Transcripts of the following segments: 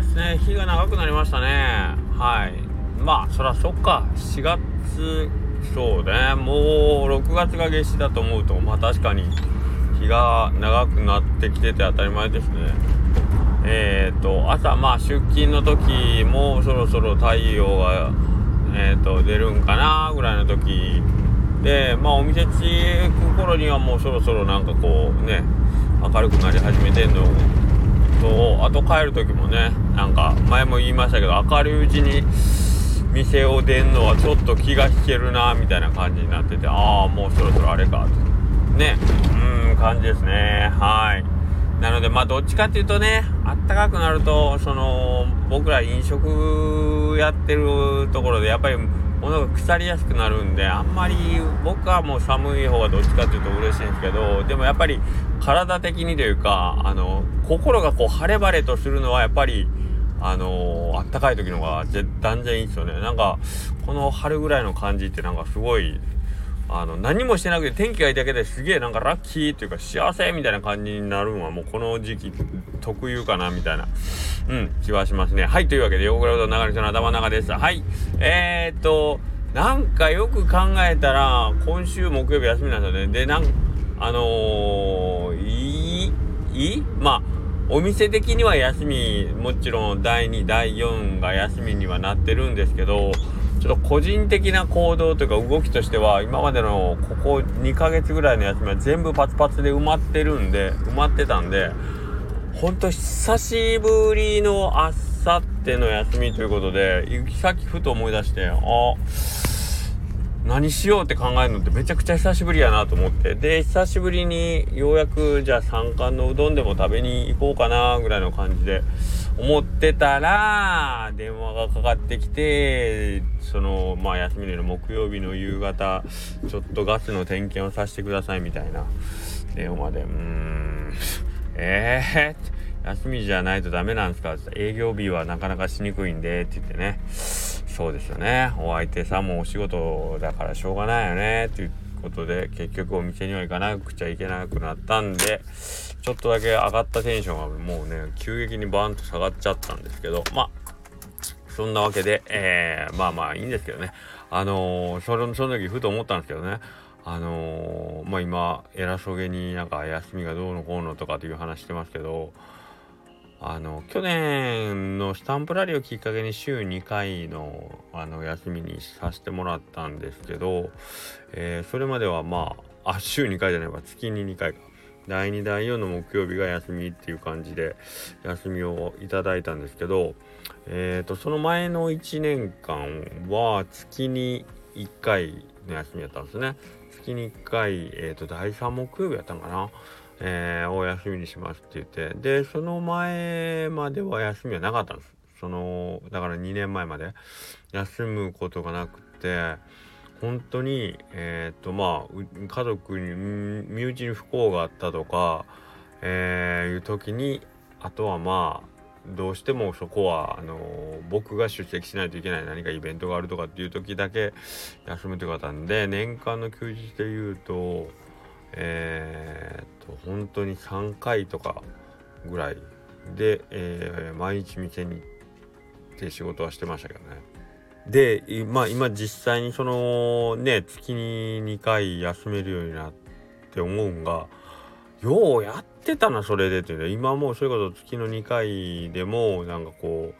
ですね。日が長くなりましたね。はい。まあそらそっか。4月そうね。もう6月が夏至だと思うと。まあ確かに日が長くなってきてて当たり前ですね。えっ、ー、と朝まあ出勤の時もそろそろ太陽がえーと、出るんかなぐらいの時。でまあお店着く頃にはもうそろそろなんかこうね明るくなり始めてんのとあと帰る時もねなんか前も言いましたけど明るいうちに店を出んのはちょっと気が引けるなみたいな感じになっててああもうそろそろあれか。ね。うん感じですね。はい。なのでまあどっちかっていうとねあったかくなるとその僕ら飲食やってるところでやっぱり物が腐りやすくなるんであんまり僕はもう寒い方がどっちかっていうと嬉しいんですけどでもやっぱり体的にというかあの心がこう晴れ晴れとするのはやっぱりあのあったかい時の方が断然いいですよね。なんかこの春ぐらいの感じってなんかすごいあの何もしてなくて天気がいいだけですげえなんかラッキーっていうか幸せみたいな感じになるのはもうこの時期特有かなみたいなうん気はしますね。はいというわけで横倉と流れ人の頭の中です。はい。えー、っとなんかよく考えたら今週木曜日休みなんですよね。でなんあのー、いいいい？まあお店的には休みもちろん第2第4が休みにはなってるんですけどちょっと個人的な行動というか動きとしては今までのここ2ヶ月ぐらいの休みは全部パツパツで埋まってるんで埋まってたんでほんと久しぶりのあさっての休みということで行き先ふと思い出してあ何しようって考えるのってめちゃくちゃ久しぶりやなと思って。で久しぶりにようやくじゃあ三冠のうどんでも食べに行こうかなぐらいの感じで思ってたら電話がかかってきてそのまあ休みの木曜日の夕方ちょっとガスの点検をさせてくださいみたいな。電話でうーんええー、休みじゃないとダメなんですかって営業日はなかなかしにくいんでって言ってね。そうですよね。お相手さんもお仕事だからしょうがないよねっていうことで結局お店には行かなくちゃいけなくなったんでちょっとだけ上がったテンションがもうね急激にバーンと下がっちゃったんですけどまあそんなわけで、えー、まあまあいいんですけどね。あのー、そのその時ふと思ったんですけどね。あのー、まあ今偉そうげになんか休みがどうのこうのとかっていう話してますけどあの去年のスタンプラリーをきっかけに週2回のあの休みにさせてもらったんですけど、えー、それまではまああ週2回じゃないわ。月に2回か。第2第4の木曜日が休みっていう感じで休みをいただいたんですけど、えーと、その前の1年間は月に1回の休みやったんですね。月に1回、えーと第3木曜日やったんかな。えー、お休みにしますって言って。でその前までは休みはなかったんです。そのだから2年前まで。休むことがなくて。本当にえっ、とまあ家族に身内に不幸があったとか、えー、いう時にあとはまあどうしてもそこはあの僕が出席しないといけない何かイベントがあるとかっていう時だけ休むという方なんで年間の休日でいうとえー、っと本当に3回とかぐらいで、えー、毎日店に行って仕事はしてましたけどね。で、まあ今実際にそのね、月に2回休めるようになって思うんが、ようやってたな、それでっていうね。今もうそういうこと月の2回でも、なんかこう、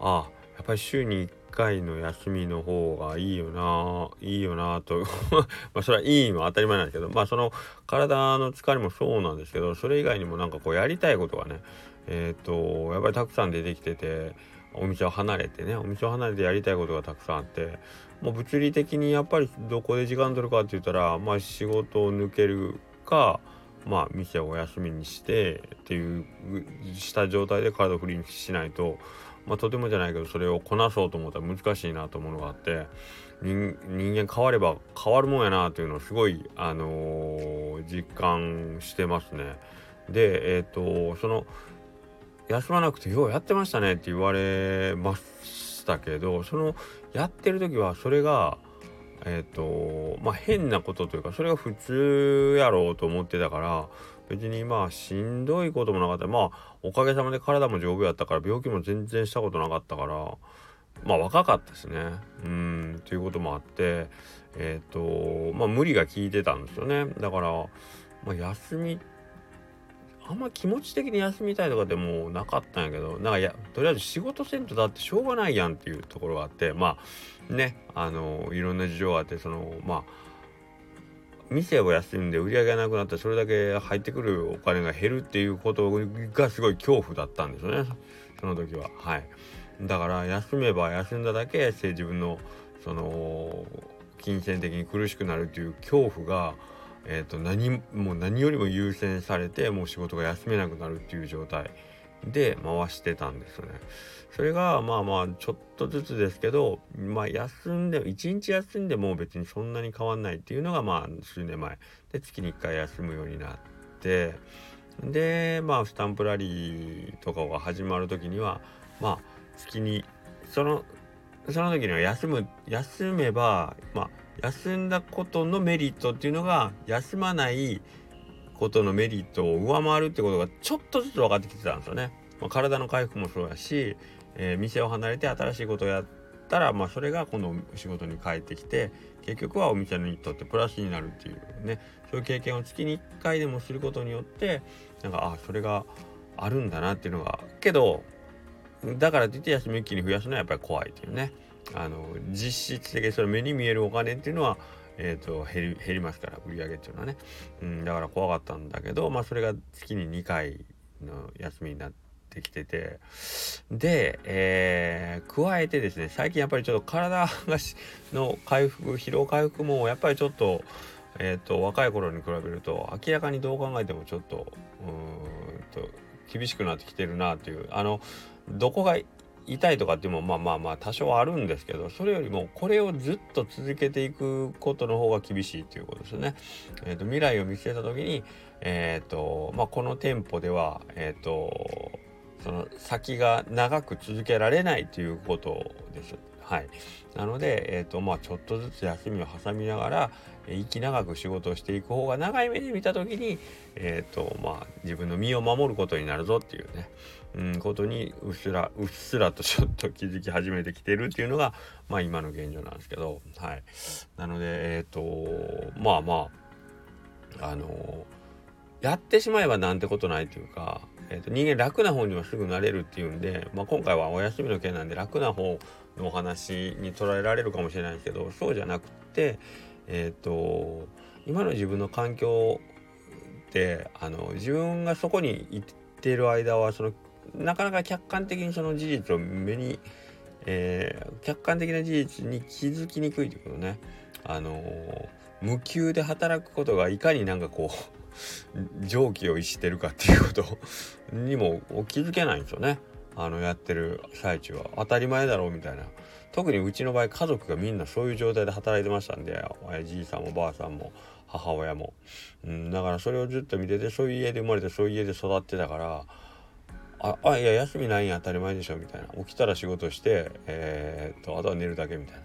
ああ、やっぱり週に1回の休みの方がいいよないいよなと。まあそれはいいのは当たり前なんですけどまあその体の疲れもそうなんですけどそれ以外にもなんかこうやりたいことがねえっ、ー、とやっぱりたくさん出てきててお店を離れてねお店を離れてやりたいことがたくさんあってもう物理的にやっぱりどこで時間取るかって言ったらまあ仕事を抜けるかまあ店をお休みにしてっていうした状態で体をフリーにしないとまあ、とてもじゃないけどそれをこなそうと思ったら難しいなと思うのがあって人間変われば変わるもんやなというのをすごい、あのー、実感してますね。でえっ、ー、とその休まなくてようやってましたねって言われましたけどそのやってる時はそれがえっ、ー、とまあ変なことというかそれが普通やろうと思ってたから別にまあしんどいこともなかった。まあおかげさまで体も丈夫やったから病気も全然したことなかったからまあ若かったしね。うんということもあってえっ、ー、とまあ無理が効いてたんですよね。だから、まあ、休みあんま気持ち的に休みたいとかでもなかったんやけどなんかやとりあえず仕事せんとだってしょうがないやんっていうところがあってまあねあのいろんな事情があってそのまあ店を休んで売り上げがなくなったらそれだけ入ってくるお金が減るっていうことがすごい恐怖だったんですよね。その時は。はい。だから休めば休んだだけ自分のその金銭的に苦しくなるっていう恐怖がえーと、何もう何よりも優先されてもう仕事が休めなくなるっていう状態。で回してたんですよね。それがまあまあちょっとずつですけどまあ休んで一日休んでも別にそんなに変わんないっていうのがまあ数年前で月に1回休むようになってでまあスタンプラリーとかが始まる時にはまあ月にそのその時には休む休めばまあ休んだことのメリットっていうのが休まないことのメリットを上回るってことがちょっとずつ分かってきてたんですよね。まあ、体の回復もそうやし、えー、店を離れて新しいことをやったら、まあ、それがこの仕事に帰ってきて結局はお店にとってプラスになるっていうねそういう経験を月に1回でもすることによってなんかあそれがあるんだなっていうのがけどだからといって休み一気に増やすのはやっぱり怖いっていうね。あの実質的にそれ目に見えるお金っていうのは、えーと、減り減りますから売り上げっていうのはね、うん、だから怖かったんだけど、まあ、それが月に2回の休みになってきてて。で、えー、加えてですね最近やっぱりちょっと体がの回復疲労回復もやっぱりちょっと,、えーと、若い頃に比べると明らかにどう考えてもちょっとうんと厳しくなってきてるなっていうあのどこが痛いとかっていうのもまあまあまあ多少あるんですけどそれよりもこれをずっと続けていくことの方が厳しいということですね。えーと、未来を見据えた時に、えーとまあ、この店舗では、えーと、その先が長く続けられないということです。はい、なので、えーとまあ、ちょっとずつ休みを挟みながら、えー、息長く仕事をしていく方が長い目で見た時に、えーとまあ、自分の身を守ることになるぞっていうね、うん、ことにうっすらうっすらとちょっと気づき始めてきてるっていうのが、まあ、今の現状なんですけど、はい、なのでえ、ー、とまあまああのやってしまえばなんてことないというか、えーと、人間楽な方にはすぐなれるっていうんで、まあ、今回はお休みの件なんで楽な方お話に捉えられるかもしれないですけどそうじゃなくてえっ、ー、と今の自分の環境ってあの自分がそこに行っている間はそのなかなか客観的にその事実を目に、えー、客観的な事実に気づきにくいということね。あのー、無給で働くことがいかになんかこう 常軌を逸してるかっていうことにも気づけないんですよね。あのやってる最中は当たり前だろうみたいな。特にうちの場合家族がみんなそういう状態で働いてましたんでじいさんもばあさんも母親も、うん、だからそれをずっと見ててそういう家で生まれてそういう家で育ってたからああいや休みないんや当たり前でしょみたいな。起きたら仕事してえー、っとあとは寝るだけみたい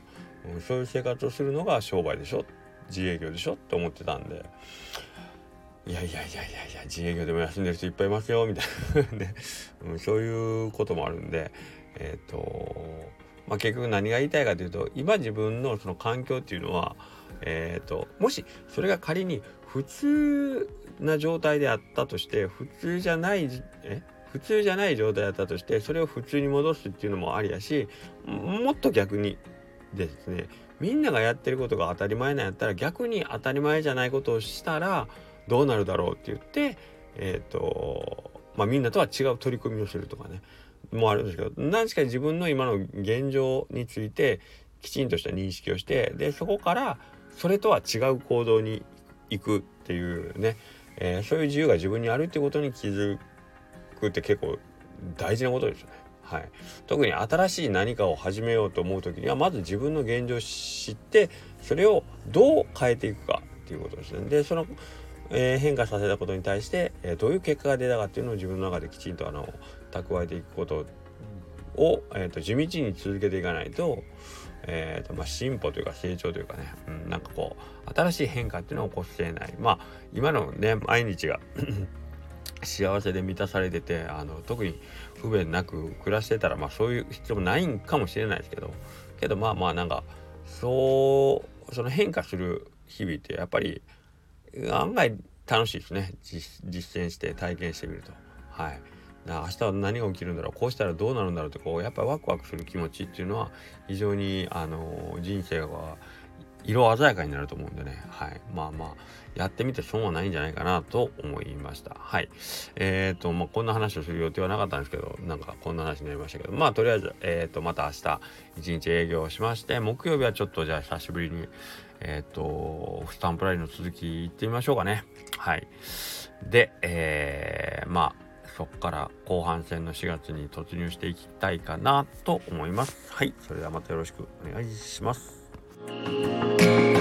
な、うん、そういう生活をするのが商売でしょ自営業でしょって思ってたんで。いやいやいやいやいや自営業でも休んでる人いっぱいいますよみたいな。ね、うん、そういうこともあるんでえー、っとまあ結局何が言いたいかというと今自分のその環境っていうのはえーともしそれが仮に普通な状態であったとして普通じゃないえ？普通じゃない状態だったとしてそれを普通に戻すっていうのもありやしもっと逆にですねみんながやってることが当たり前なんやったら逆に当たり前じゃないことをしたらどうなるだろうって言ってえっ、ー、とまあみんなとは違う取り組みをするとかねもあるんですけど何しか自分の今の現状についてきちんとした認識をしてでそこからそれとは違う行動に行くっていうね、えー、そういう自由が自分にあるってことに気づくって結構大事なことですよね。はい、特に新しい何かを始めようと思う時にはまず自分の現状を知ってそれをどう変えていくかっていうことですね。でその、えー、変化させたことに対して、えー、どういう結果が出たかっていうのを自分の中できちんとあの蓄えていくことを、えーと、地道に続けていかないとえーとまあ、進歩というか成長というかね、うん、なんかこう新しい変化っていうのを起こしていない。まあ今のね毎日が 幸せで満たされててあの特に不便なく暮らしてたらまあそういう必要もないんかもしれないですけどけどまあまあなんかそうその変化する日々ってやっぱり案外楽しいですね。実践して体験してみると。はい。明日は何が起きるんだろう。こうしたらどうなるんだろうってこうやっぱりワクワクする気持ちっていうのは非常にあの人生は色鮮やかになると思うんでね、はい。まあまあ、やってみて損はないんじゃないかなと思いました。はい。えっ、ー、と、まあ、こんな話をする予定はなかったんですけど、なんかこんな話になりましたけど、まあ、とりあえず、えっ、ー、と、また明日、一日営業しまして、木曜日はちょっとじゃあ久しぶりに、えっ、ー、と、スタンプラリーの続き行ってみましょうかね。はい。で、えー、まあ、そこから後半戦の4月に突入していきたいかなと思います。はい。それではまたよろしくお願いします。嗯。